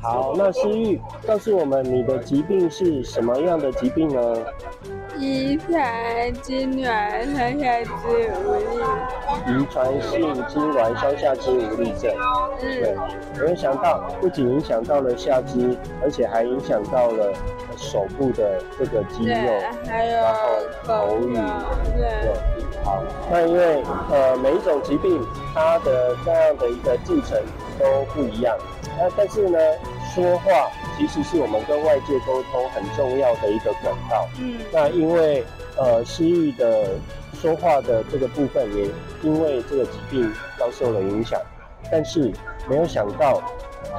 好，那诗玉告诉我们，你的疾病是什么样的疾病呢？遗传痉挛双下肢无力。遗传性痉挛双下肢无力症。对，没有想到，不仅影响到了下肢，而且还影响到了手部的这个肌肉，还有然后口语。对，对，好，那因为呃每一种疾病它的这样的一个进程都不一样，那但是呢，说话其实是我们跟外界沟通很重要的一个管道。嗯，那因为呃诗玉的说话的这个部分也因为这个疾病遭受了影响，但是没有想到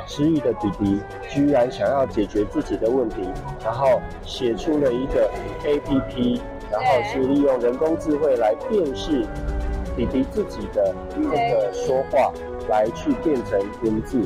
诗玉的弟弟居然想要解决自己的问题，然后写出了一个 APP，然后是利用人工智慧来辨识弟弟自己的这个说话，来去变成文字。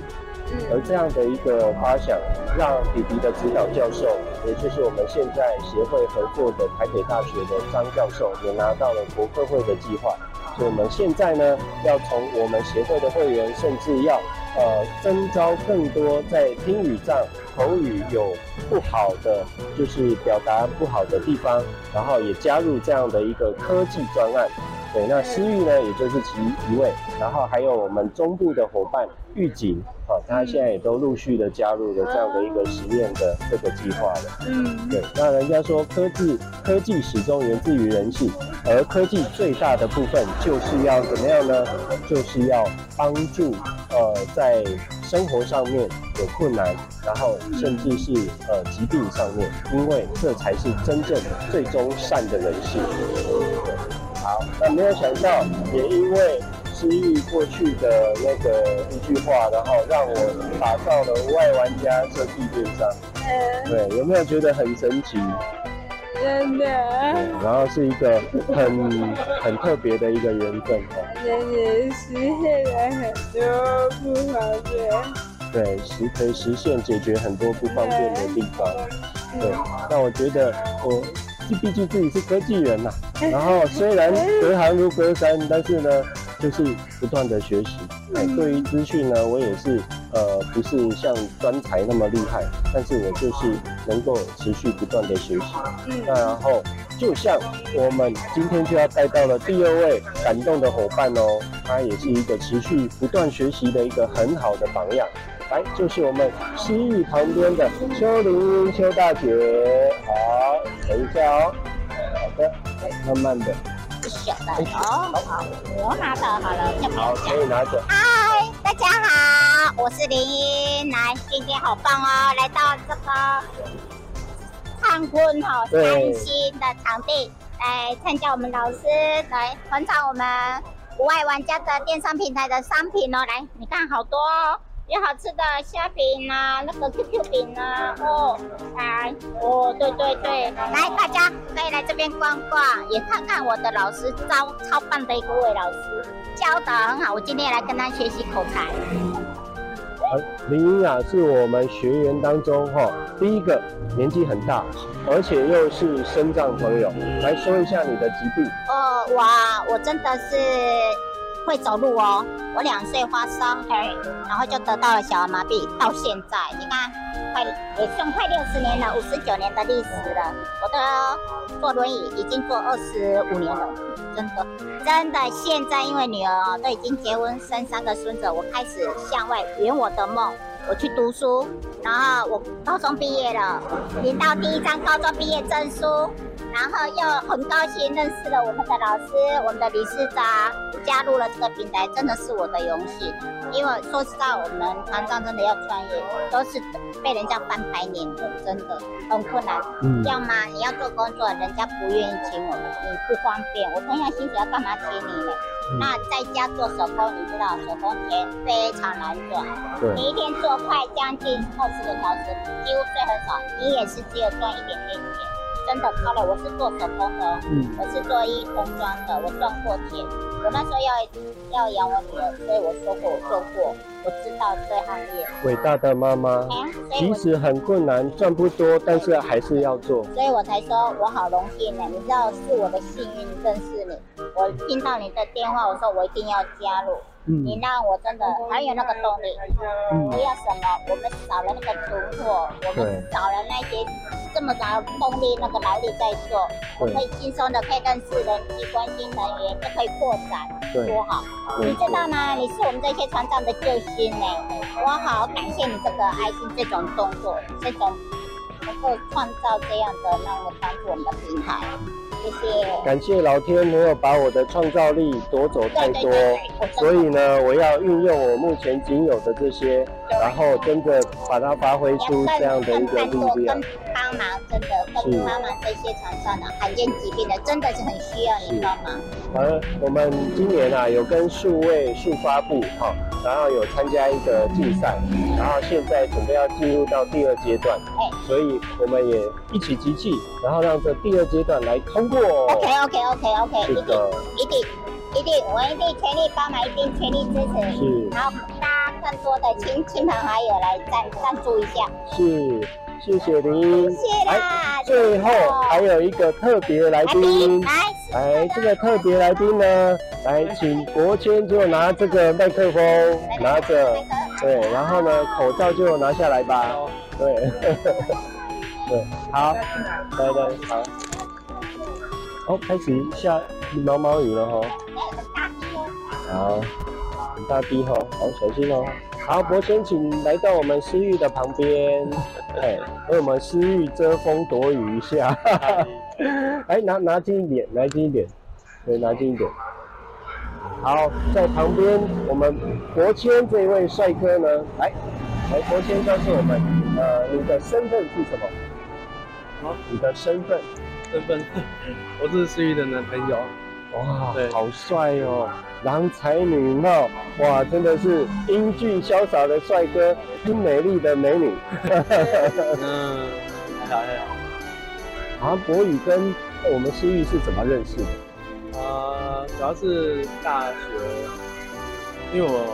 而这样的一个发想，让弟弟的指导教授，也就是我们现在协会合作的台北大学的张教授，也拿到了国科会的计划。所以我们现在呢，要从我们协会的会员，甚至要呃征召更多在听语障、口语有不好的，就是表达不好的地方，然后也加入这样的一个科技专案。对，那诗玉呢，也就是其一位，然后还有我们中部的伙伴预警啊，他现在也都陆续的加入了这样的一个实验的这个计划了。嗯，对，那人家说科技科技始终源自于人性，而科技最大的部分就是要怎么样呢？就是要帮助呃在生活上面有困难，然后甚至是呃疾病上面，因为这才是真正最终善的人性。那没有想到，也因为诗玉过去的那个一句话，然后让我打造了无碍玩家设计电商。嗯，对，有没有觉得很神奇？真的。然后是一个很很特别的一个缘分哈。也也实现了很多不方便。对，实可以实现解决很多不方便的地方。对，那我觉得我。毕竟自己是科技人呐、啊，然后虽然隔行如隔山，但是呢，就是不断的学习。哎，对于资讯呢，我也是呃，不是像专才那么厉害，但是我就是能够持续不断的学习。嗯那然后，就像我们今天就要带到了第二位感动的伙伴哦，他也是一个持续不断学习的一个很好的榜样。来，就是我们西域旁边的邱玲邱大姐，好，好的，慢慢的，小的哦，好，我拿的好了，好，可以拿着。嗨，大家好，我是林一，来，今天好棒哦，来到这个灿坤哈三星的场地，来参加我们老师来捧场我们无碍玩家的电商平台的商品哦，来，你看好多哦。有好吃的虾饼啊，那个 QQ 饼啊，哦，来，哦，对对对，来，大家可以来这边逛逛，也看看我的老师，超超棒的一个位老师，教的很好，我今天也来跟他学习口才。林英雅是我们学员当中哈第一个年纪很大，而且又是身障朋友，来说一下你的疾病。哦，哇，我真的是。会走路哦，我两岁发烧，然后就得到了小儿麻痹，到现在你看，快也算快六十年了，五十九年的历史了。我的坐轮椅已经坐二十五年了，真的真的。现在因为女儿都已经结婚生三个孙子，我开始向外圆我的梦，我去读书，然后我高中毕业了，领到第一张高中毕业证书。然后又很高兴认识了我们的老师，我们的理事长，加入了这个平台，真的是我的荣幸。因为说实话，我们团长真的要创业，都是被人家翻白眼的，真的很困难。嗯，要么你要做工作，人家不愿意请我们，你不方便。我同样薪水要干嘛请你呢？嗯、那在家做手工，你知道手工也非常难做，对你一天做快将近二十个小时，几乎睡很少，你也是只有赚一点点钱。真的超了，我是做手工的，嗯，我是做衣服装的，我赚过钱。我那时候要要养我女儿，所以我说过我做过，我知道这行业。伟大的妈妈，即使很困难，赚不多，但是还是要做。所以我才说我好荣幸呢，你知道是我的幸运认识你。我听到你的电话，我说我一定要加入。嗯、你让我真的很有那个动力。嗯，不要什么，我们少了那个突破，我们少了那些这么大动力，那个劳力在做，我可以轻松的可以认识人际关系人员，就可以扩展，多好！你知道吗？你是我们这些船长的救星呢，我好感谢你这个爱心、这种动作、这种能够创造这样的让我帮助我们的平台。谢谢，感谢老天没有把我的创造力夺走太多，所以呢，我要运用我目前仅有的这些，然后真的把它发挥出这样的一个力量。帮忙真的，跟帮忙这些厂商的罕见疾病的，真的是很需要你帮忙。好了，我们今年啊有跟数位数发部哈，然后有参加一个竞赛，然后现在准备要进入到第二阶段，哎，所以我们也一起集气，然后让这第二阶段来通过。OK OK OK OK，一定一定一定，我一定全力帮忙，一定全力支持。是，然后大家更多的亲亲朋好友来赞赞助一下。是。谢谢您，谢啦。最后还有一个特别来宾，来，来，这个特别来宾呢，来，请国谦就拿这个麦克风，拿着，对，然后呢，口罩就拿下来吧，对，对，好，拜拜，好，哦，开始下毛毛雨了哈，好，很大滴哈，好，小心哦。好，伯谦，请来到我们思域的旁边，哎，为我们思域遮风躲雨一下。哎，拿拿近一点，拿近一点，对，拿近一点。好，在旁边，我们国谦这位帅哥呢，来，来，国谦告诉我们，呃，你的身份是什么？好，你的身份，身份，我是思雨的男朋友。哇，对好帅哦，郎才女貌，哇，真的是英俊潇洒的帅哥，跟美丽的美女。嗯，还好还好。博宇跟我们诗玉是怎么认识的？呃，主要是大学，因为我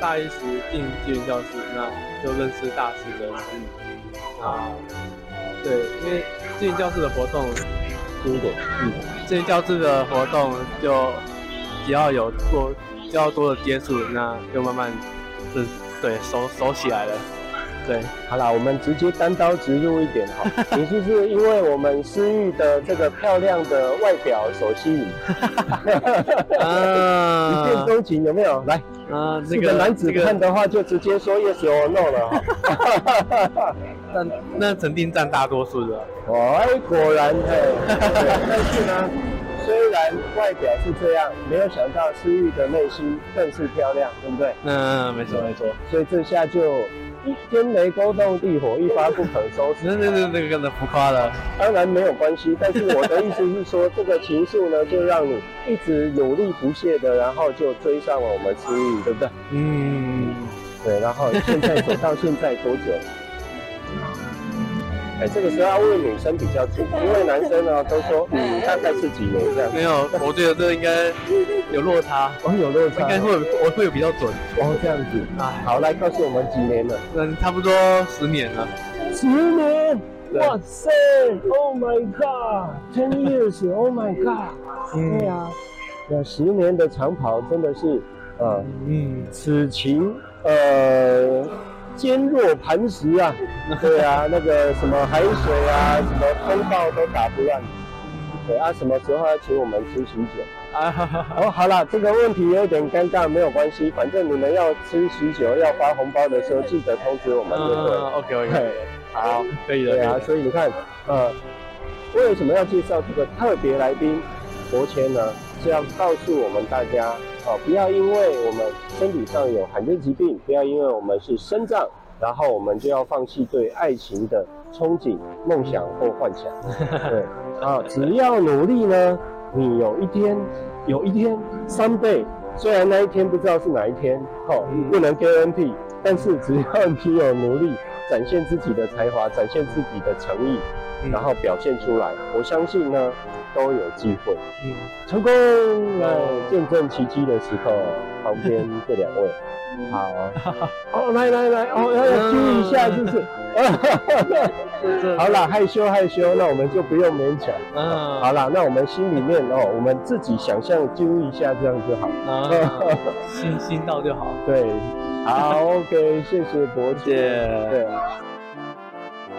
大一时进技员教室，那就认识大四的诗玉。啊，对，因为技员教室的活动。一点，嗯，这些教室的活动就只要有多，就要多的接触，那就慢慢是，对，熟熟起来了。对，好啦，我们直接单刀直入一点哈，你是不是因为我们思域的这个漂亮的外表所吸引？啊，一见钟情有没有？来，啊，这个男子看的话就直接说 yes or no 了哈。但 那肯定占大多数的。哎，果然嘿。但是呢，虽然外表是这样，没有想到思域的内心更是漂亮，对不对？嗯，没错没错。所以这下就。天雷勾动地火，一发不可收拾。那那那那个真的浮夸了。当然没有关系，但是我的意思是说，这个情愫呢，就让你一直努力不懈的，然后就追上了我们心意，对不对？嗯，对。然后现在走到现在多久？哎，这个时候要问女生比较准，因为男生呢都说，嗯，大概是几年这样。没有，我觉得这应该有落差。哦，有落差，应该会我会有比较准。哦，这样子。哎，好，来告诉我们几年了？嗯，差不多十年了。十年？哇塞！Oh my God！Ten years！Oh my God！对呀，那十年的长跑真的是，呃，嗯，此情，呃。坚若磐石啊，对啊，那个什么海水啊，什么风暴都打不乱。对啊，什么时候要请我们吃喜酒？啊，哦，好了，这个问题有点尴尬，没有关系，反正你们要吃喜酒要发红包的时候，记得通知我们就对。OK OK，好，可以的。对啊，所以你看，呃，为什么要介绍这个特别来宾伯谦呢？是要告诉我们大家。哦，不要因为我们身体上有罕见疾病，不要因为我们是生障，然后我们就要放弃对爱情的憧憬、梦想或幻想。对，啊，只要努力呢，你有一天，有一天，someday，虽然那一天不知道是哪一天，哦，不能 guarantee，但是只要你有努力，展现自己的才华，展现自己的诚意，然后表现出来，我相信呢。都有机会，嗯，成功来见证奇迹的时候，旁边这两位，好，哦，来来来，哦，要要揪一下，就是，好啦，害羞害羞，那我们就不用勉强。嗯，好啦，那我们心里面哦，我们自己想象揪一下，这样就好。啊，心心到就好。对，好，OK，谢谢柏杰。谢谢对。